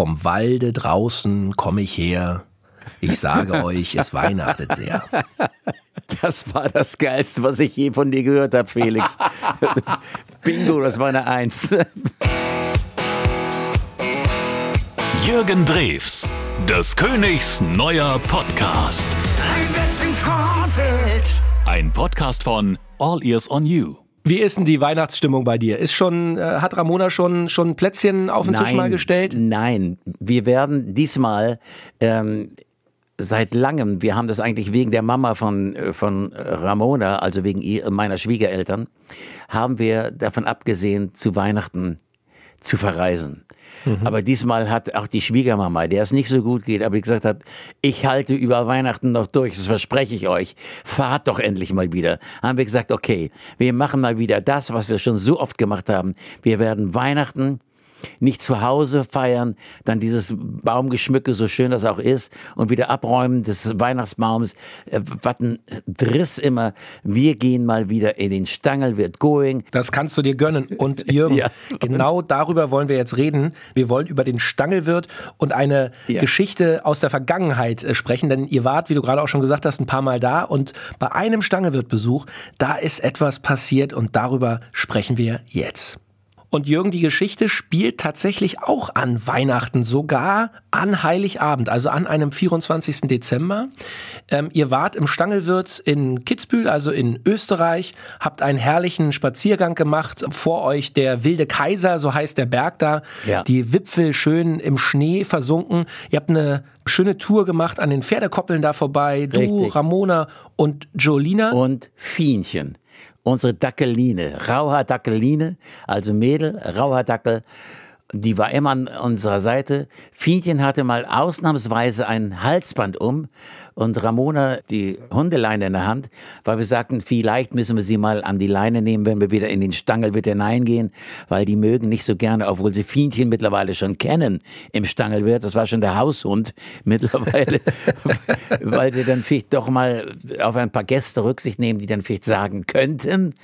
Vom Walde draußen komme ich her. Ich sage euch, es weihnachtet sehr. Das war das Geilste, was ich je von dir gehört habe, Felix. Bingo, das war eine Eins. Jürgen Drews, des Königs neuer Podcast. Ein Podcast von All Ears on You. Wie ist denn die Weihnachtsstimmung bei dir? Ist schon, äh, hat Ramona schon, schon Plätzchen auf den nein, Tisch mal gestellt? Nein, wir werden diesmal ähm, seit langem, wir haben das eigentlich wegen der Mama von, äh, von Ramona, also wegen ihr, meiner Schwiegereltern, haben wir davon abgesehen, zu Weihnachten zu verreisen. Mhm. Aber diesmal hat auch die Schwiegermama, der es nicht so gut geht, aber die gesagt hat, ich halte über Weihnachten noch durch, das verspreche ich euch. Fahrt doch endlich mal wieder. Haben wir gesagt, okay, wir machen mal wieder das, was wir schon so oft gemacht haben. Wir werden Weihnachten nicht zu Hause feiern, dann dieses Baumgeschmücke, so schön das auch ist, und wieder abräumen des Weihnachtsbaums. Äh, was ein Driss immer. Wir gehen mal wieder in den Stangel, wird going. Das kannst du dir gönnen. Und Jürgen, ja. genau darüber wollen wir jetzt reden. Wir wollen über den Stangelwirt und eine ja. Geschichte aus der Vergangenheit äh, sprechen, denn ihr wart, wie du gerade auch schon gesagt hast, ein paar Mal da und bei einem Stangelwirtbesuch, da ist etwas passiert und darüber sprechen wir jetzt. Und Jürgen, die Geschichte spielt tatsächlich auch an Weihnachten, sogar an Heiligabend, also an einem 24. Dezember. Ähm, ihr wart im Stangelwirt in Kitzbühel, also in Österreich, habt einen herrlichen Spaziergang gemacht. Vor euch der wilde Kaiser, so heißt der Berg da. Ja. Die Wipfel schön im Schnee versunken. Ihr habt eine schöne Tour gemacht an den Pferdekoppeln da vorbei. Du, Richtig. Ramona und Jolina. Und Fienchen unsere Dackeline, Rauhaar-Dackeline, also Mädel, Rauhaar-Dackel, die war immer an unserer Seite. Fienchen hatte mal ausnahmsweise ein Halsband um und Ramona die Hundeleine in der Hand, weil wir sagten, vielleicht müssen wir sie mal an die Leine nehmen, wenn wir wieder in den Stangelwirt hineingehen, weil die mögen nicht so gerne, obwohl sie Fienchen mittlerweile schon kennen im Stangelwirt. Das war schon der Haushund mittlerweile, weil sie dann vielleicht doch mal auf ein paar Gäste Rücksicht nehmen, die dann vielleicht sagen könnten,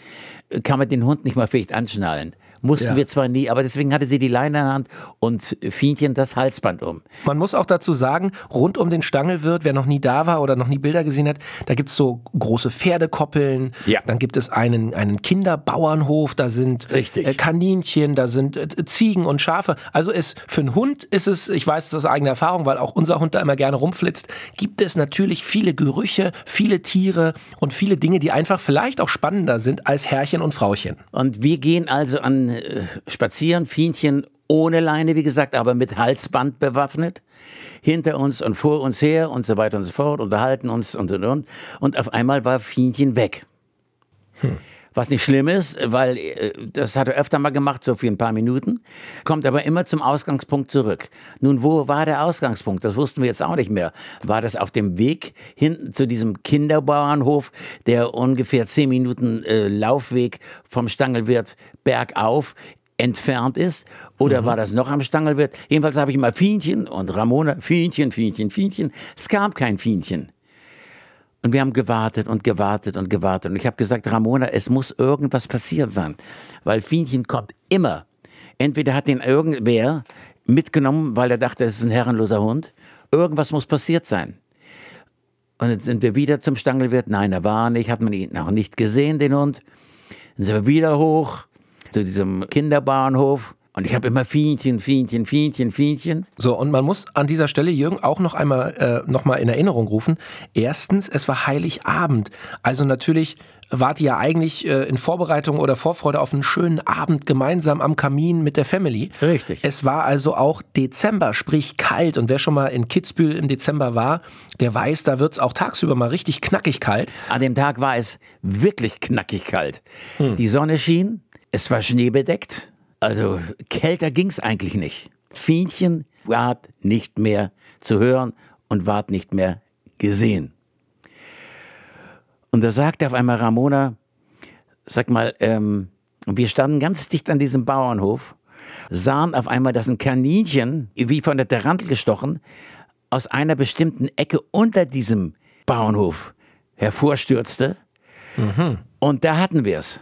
kann man den Hund nicht mal vielleicht anschnallen. Mussten ja. wir zwar nie, aber deswegen hatte sie die Leine in der Hand und Fienchen das Halsband um. Man muss auch dazu sagen, rund um den Stangelwirt, wer noch nie da war oder noch nie Bilder gesehen hat, da gibt es so große Pferdekoppeln, ja. dann gibt es einen, einen Kinderbauernhof, da sind Richtig. Äh, Kaninchen, da sind äh, Ziegen und Schafe. Also ist, für einen Hund ist es, ich weiß das aus eigener Erfahrung, weil auch unser Hund da immer gerne rumflitzt, gibt es natürlich viele Gerüche, viele Tiere und viele Dinge, die einfach vielleicht auch spannender sind als Herrchen und Frauchen. Und wir gehen also an äh, spazieren, Fienchen ohne Leine, wie gesagt, aber mit Halsband bewaffnet, hinter uns und vor uns her und so weiter und so fort, unterhalten uns und und und. Und auf einmal war Fienchen weg. Hm. Was nicht schlimm ist, weil äh, das hat er öfter mal gemacht, so für ein paar Minuten, kommt aber immer zum Ausgangspunkt zurück. Nun, wo war der Ausgangspunkt? Das wussten wir jetzt auch nicht mehr. War das auf dem Weg hin zu diesem Kinderbauernhof, der ungefähr zehn Minuten äh, Laufweg vom Stangelwirt bergauf entfernt ist? Oder mhm. war das noch am Stangelwirt? Jedenfalls habe ich mal Fienchen und Ramona, Fienchen, Fienchen, Fienchen. Es kam kein Fienchen. Und wir haben gewartet und gewartet und gewartet. Und ich habe gesagt, Ramona, es muss irgendwas passiert sein. Weil Fienchen kommt immer. Entweder hat den irgendwer mitgenommen, weil er dachte, es ist ein herrenloser Hund. Irgendwas muss passiert sein. Und dann sind wir wieder zum Stangelwirt. Nein, er war nicht, hat man ihn noch nicht gesehen, den Hund. Dann sind wir wieder hoch zu diesem Kinderbahnhof. Und ich habe immer Fienchen, Fienchen, Fienchen, Fienchen. So, und man muss an dieser Stelle, Jürgen, auch noch einmal, äh, noch mal in Erinnerung rufen. Erstens, es war Heiligabend. Also natürlich wart ihr ja eigentlich äh, in Vorbereitung oder Vorfreude auf einen schönen Abend gemeinsam am Kamin mit der Family. Richtig. Es war also auch Dezember, sprich kalt. Und wer schon mal in Kitzbühel im Dezember war, der weiß, da wird's auch tagsüber mal richtig knackig kalt. An dem Tag war es wirklich knackig kalt. Hm. Die Sonne schien, es war schneebedeckt. Also kälter ging's eigentlich nicht. Fienchen ward nicht mehr zu hören und ward nicht mehr gesehen. Und da sagte auf einmal Ramona, sag mal, ähm, wir standen ganz dicht an diesem Bauernhof, sahen auf einmal, dass ein Kaninchen, wie von der Tarantel gestochen, aus einer bestimmten Ecke unter diesem Bauernhof hervorstürzte. Mhm. Und da hatten wir es.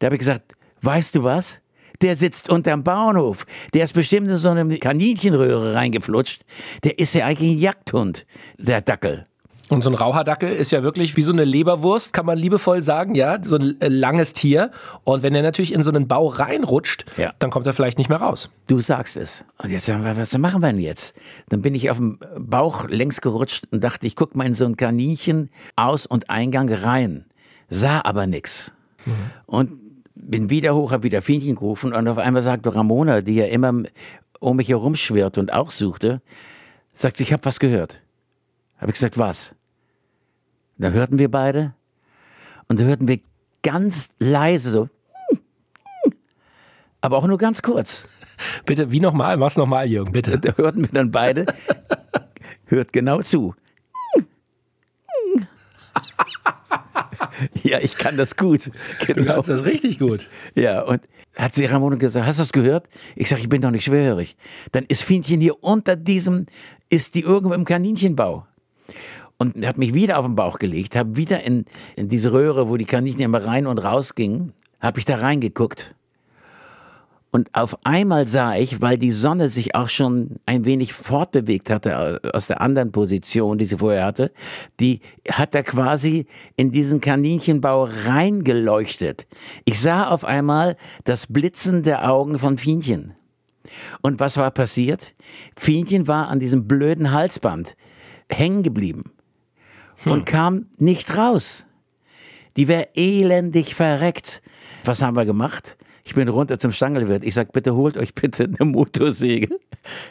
Da habe ich gesagt, weißt du was? Der sitzt unterm Bauernhof. Der ist bestimmt in so eine Kaninchenröhre reingeflutscht. Der ist ja eigentlich ein Jagdhund, der Dackel. Und so ein Raucherdackel ist ja wirklich wie so eine Leberwurst, kann man liebevoll sagen, ja, so ein äh, langes Tier. Und wenn er natürlich in so einen Bau reinrutscht, ja. dann kommt er vielleicht nicht mehr raus. Du sagst es. Und jetzt, was machen wir denn jetzt? Dann bin ich auf dem Bauch längs gerutscht und dachte, ich guck mal in so ein Kaninchen Aus- und Eingang rein. Sah aber nix. Mhm. Und bin wieder hoch, hab wieder Fienchen gerufen und auf einmal sagte Ramona, die ja immer um mich herum schwirrte und auch suchte, sagt sie, ich habe was gehört. Habe ich gesagt, was? Da hörten wir beide und da hörten wir ganz leise so, aber auch nur ganz kurz. Bitte, wie nochmal? Mach's nochmal, Jürgen, bitte. Da hörten wir dann beide, hört genau zu. ja, ich kann das gut. Genau. Du kannst das richtig gut. Ja, und hat sie Ramona gesagt, hast du das gehört? Ich sage, ich bin doch nicht schwerhörig. Dann ist Fienchen hier unter diesem, ist die irgendwo im Kaninchenbau und hat mich wieder auf den Bauch gelegt, habe wieder in, in diese Röhre, wo die Kaninchen immer rein und raus gingen, habe ich da reingeguckt. Und auf einmal sah ich, weil die Sonne sich auch schon ein wenig fortbewegt hatte aus der anderen Position, die sie vorher hatte, die hat da quasi in diesen Kaninchenbau reingeleuchtet. Ich sah auf einmal das Blitzen der Augen von Fienchen. Und was war passiert? Fienchen war an diesem blöden Halsband hängen geblieben hm. und kam nicht raus. Die wäre elendig verreckt. Was haben wir gemacht? Ich bin runter zum Stangelwirt. Ich sag, bitte holt euch bitte eine Motorsäge.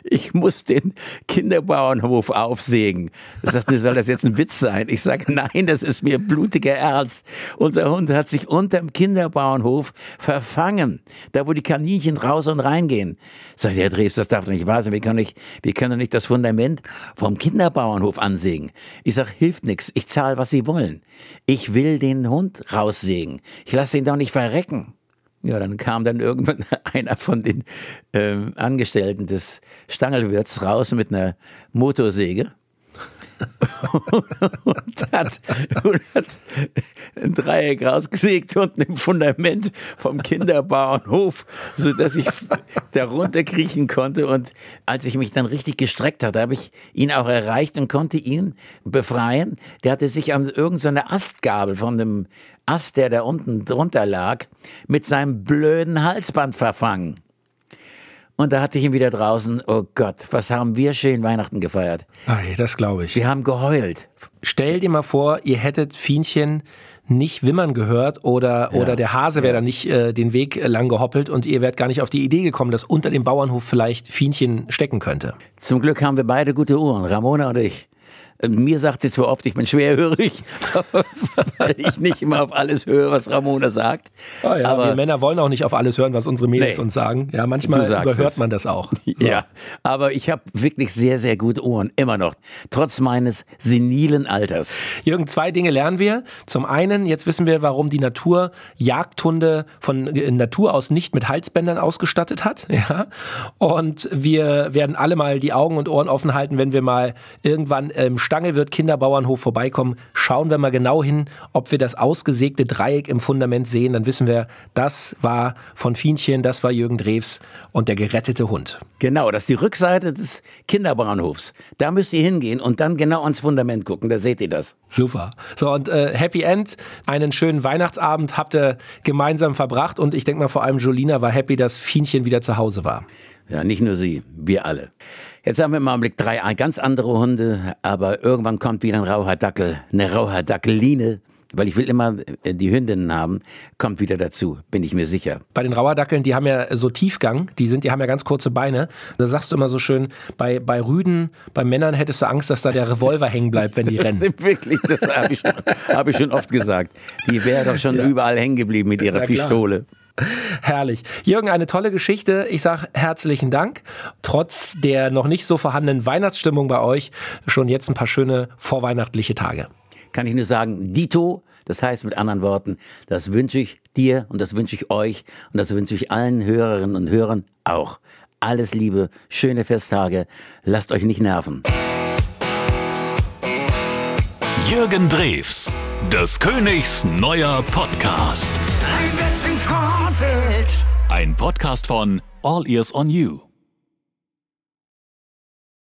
Ich muss den Kinderbauernhof aufsägen. Er sagt, soll das jetzt ein Witz sein? Ich sag, nein, das ist mir blutiger Ernst. Unser Hund hat sich unterm Kinderbauernhof verfangen. Da, wo die Kaninchen raus und reingehen. Sagt Herr Dreves, das darf doch nicht wahr sein. Wir können nicht, nicht das Fundament vom Kinderbauernhof ansägen. Ich sag, hilft nichts. Ich zahle, was Sie wollen. Ich will den Hund raussägen. Ich lasse ihn doch nicht verrecken. Ja, dann kam dann irgendwann einer von den äh, Angestellten des Stangelwirts raus mit einer Motorsäge und, hat, und hat ein Dreieck rausgesägt unten im Fundament vom Kinderbauernhof, so dass ich da runterkriechen konnte. Und als ich mich dann richtig gestreckt hatte, habe ich ihn auch erreicht und konnte ihn befreien. Der hatte sich an irgendeine Astgabel von dem Ast, der da unten drunter lag, mit seinem blöden Halsband verfangen. Und da hatte ich ihn wieder draußen. Oh Gott, was haben wir schön Weihnachten gefeiert. Ei, das glaube ich. Wir haben geheult. Stell dir mal vor, ihr hättet Fienchen nicht wimmern gehört oder, ja. oder der Hase wäre ja. da nicht äh, den Weg lang gehoppelt und ihr wärt gar nicht auf die Idee gekommen, dass unter dem Bauernhof vielleicht Fienchen stecken könnte. Zum Glück haben wir beide gute Uhren, Ramona und ich. Mir sagt sie zwar oft, ich bin schwerhörig, weil ich nicht immer auf alles höre, was Ramona sagt. Oh ja, aber wir Männer wollen auch nicht auf alles hören, was unsere Mädels nee, uns sagen. Ja, manchmal überhört es. man das auch. So. Ja, aber ich habe wirklich sehr, sehr gute Ohren, immer noch, trotz meines senilen Alters. Jürgen, zwei Dinge lernen wir. Zum einen, jetzt wissen wir, warum die Natur Jagdhunde von Natur aus nicht mit Halsbändern ausgestattet hat. Ja, und wir werden alle mal die Augen und Ohren offen halten, wenn wir mal irgendwann im Stangelwirt Kinderbauernhof vorbeikommen, schauen wir mal genau hin, ob wir das ausgesägte Dreieck im Fundament sehen. Dann wissen wir, das war von Fienchen, das war Jürgen Drews und der gerettete Hund. Genau, das ist die Rückseite des Kinderbauernhofs. Da müsst ihr hingehen und dann genau ans Fundament gucken, da seht ihr das. Super. So, und äh, Happy End, einen schönen Weihnachtsabend habt ihr gemeinsam verbracht und ich denke mal vor allem Jolina war happy, dass Fienchen wieder zu Hause war. Ja, nicht nur sie, wir alle. Jetzt haben wir im Augenblick drei ganz andere Hunde, aber irgendwann kommt wieder ein rauher Dackel, eine rauher Dackeline, weil ich will immer äh, die Hündinnen haben, kommt wieder dazu, bin ich mir sicher. Bei den Rauherdackeln, die haben ja so Tiefgang, die sind, die haben ja ganz kurze Beine. Da sagst du immer so schön, bei, bei Rüden, bei Männern hättest du Angst, dass da der Revolver hängen bleibt, wenn die das rennen. Wirklich, das habe ich, hab ich schon oft gesagt. Die wäre doch schon ja. überall hängen geblieben mit ihrer ja, Pistole. Herrlich. Jürgen, eine tolle Geschichte. Ich sage herzlichen Dank. Trotz der noch nicht so vorhandenen Weihnachtsstimmung bei euch schon jetzt ein paar schöne vorweihnachtliche Tage. Kann ich nur sagen, Dito, das heißt mit anderen Worten, das wünsche ich dir und das wünsche ich euch und das wünsche ich allen Hörerinnen und Hörern auch. Alles Liebe, schöne Festtage, lasst euch nicht nerven. Jürgen Drews, des Königs neuer Podcast. Ein Podcast von All Ears on You.